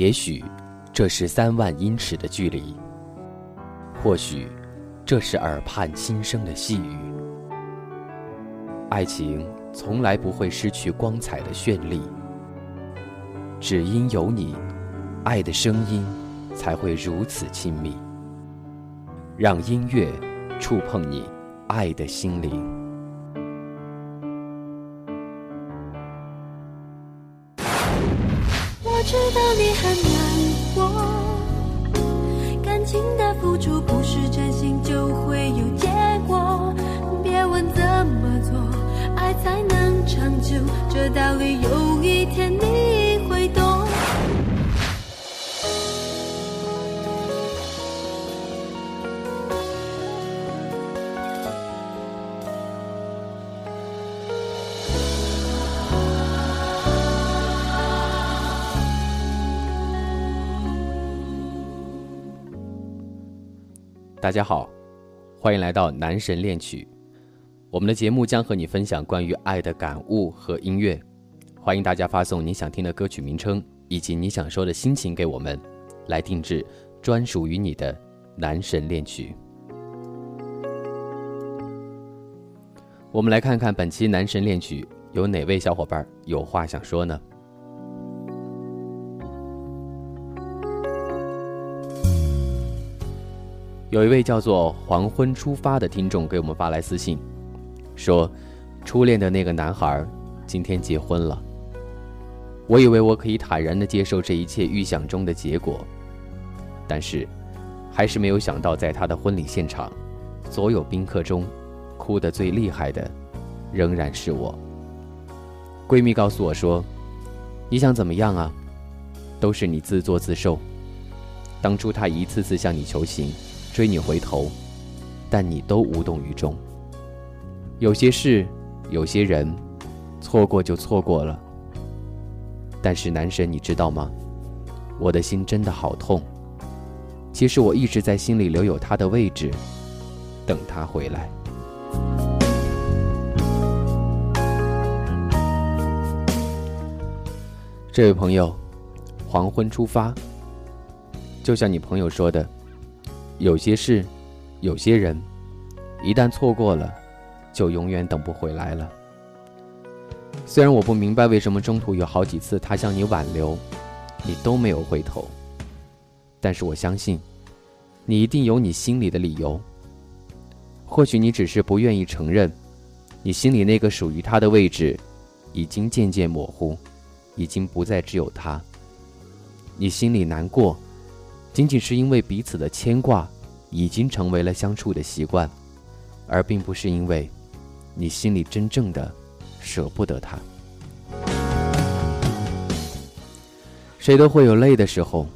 也许，这是三万英尺的距离；或许，这是耳畔轻声的细语。爱情从来不会失去光彩的绚丽，只因有你，爱的声音才会如此亲密。让音乐触碰你爱的心灵。你很难过，感情的付出不是真心就会有结果。别问怎么做，爱才能长久，这道理有大家好，欢迎来到男神恋曲。我们的节目将和你分享关于爱的感悟和音乐。欢迎大家发送你想听的歌曲名称以及你想说的心情给我们，来定制专属于你的男神恋曲。我们来看看本期男神恋曲有哪位小伙伴有话想说呢？有一位叫做“黄昏出发”的听众给我们发来私信，说：“初恋的那个男孩今天结婚了。我以为我可以坦然的接受这一切预想中的结果，但是，还是没有想到，在他的婚礼现场，所有宾客中，哭得最厉害的，仍然是我。”闺蜜告诉我说：“你想怎么样啊？都是你自作自受。当初他一次次向你求情。”追你回头，但你都无动于衷。有些事，有些人，错过就错过了。但是男神，你知道吗？我的心真的好痛。其实我一直在心里留有他的位置，等他回来。这位朋友，黄昏出发，就像你朋友说的。有些事，有些人，一旦错过了，就永远等不回来了。虽然我不明白为什么中途有好几次他向你挽留，你都没有回头，但是我相信，你一定有你心里的理由。或许你只是不愿意承认，你心里那个属于他的位置，已经渐渐模糊，已经不再只有他。你心里难过。仅仅是因为彼此的牵挂，已经成为了相处的习惯，而并不是因为，你心里真正的舍不得他。谁都会有累的时候，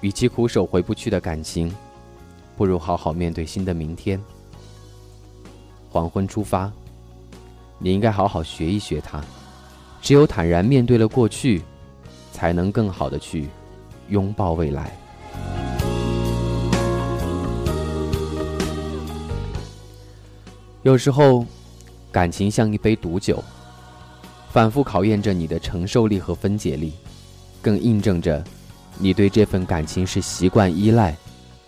与其苦守回不去的感情，不如好好面对新的明天。黄昏出发，你应该好好学一学他，只有坦然面对了过去，才能更好的去拥抱未来。有时候，感情像一杯毒酒，反复考验着你的承受力和分解力，更印证着你对这份感情是习惯依赖，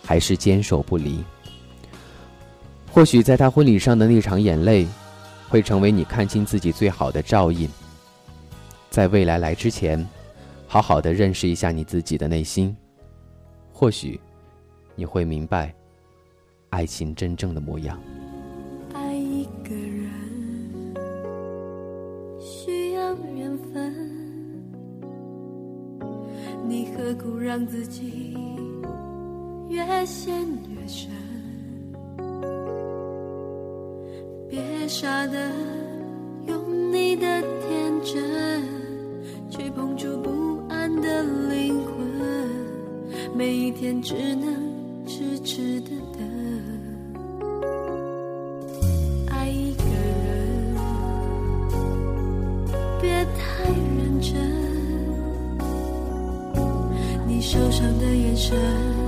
还是坚守不离。或许在他婚礼上的那场眼泪，会成为你看清自己最好的照应。在未来来之前，好好的认识一下你自己的内心，或许你会明白，爱情真正的模样。爱一个人需要缘分，你何苦让自己越陷越深？别傻的用你的天真去碰触不安的灵魂，每一天只能痴痴的认真。你受伤的眼神。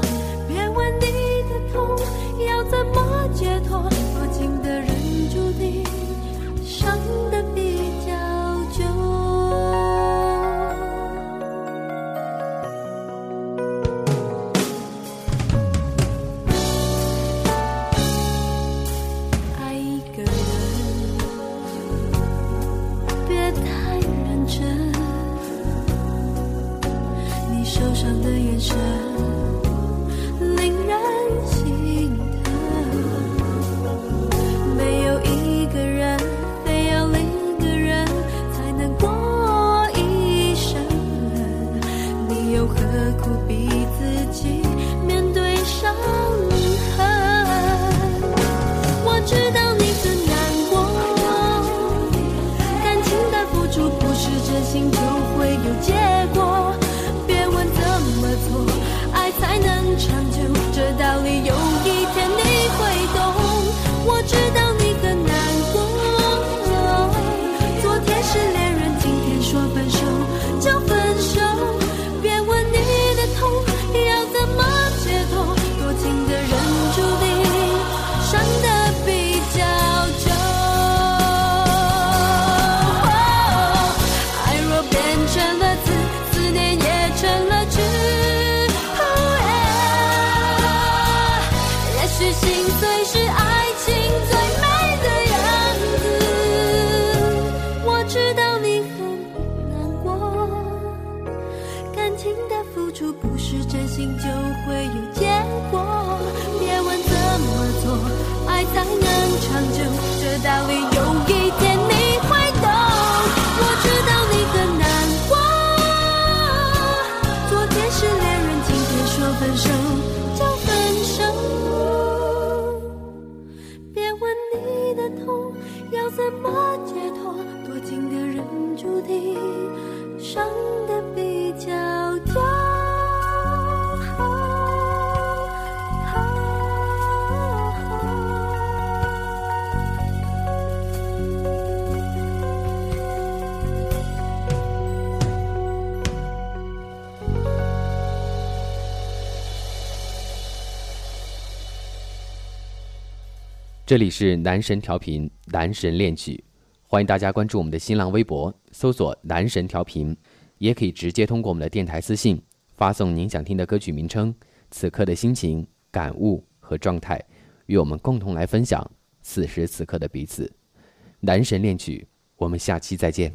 会有结果，别问怎么做，爱才能长久，这道理有一天你会懂。我知道你很难过，昨天是恋人，今天说分手就分手。别问你的痛要怎么解脱，多情的人注定伤得比这里是男神调频，男神恋曲，欢迎大家关注我们的新浪微博，搜索“男神调频”，也可以直接通过我们的电台私信发送您想听的歌曲名称、此刻的心情、感悟和状态，与我们共同来分享此时此刻的彼此。男神恋曲，我们下期再见。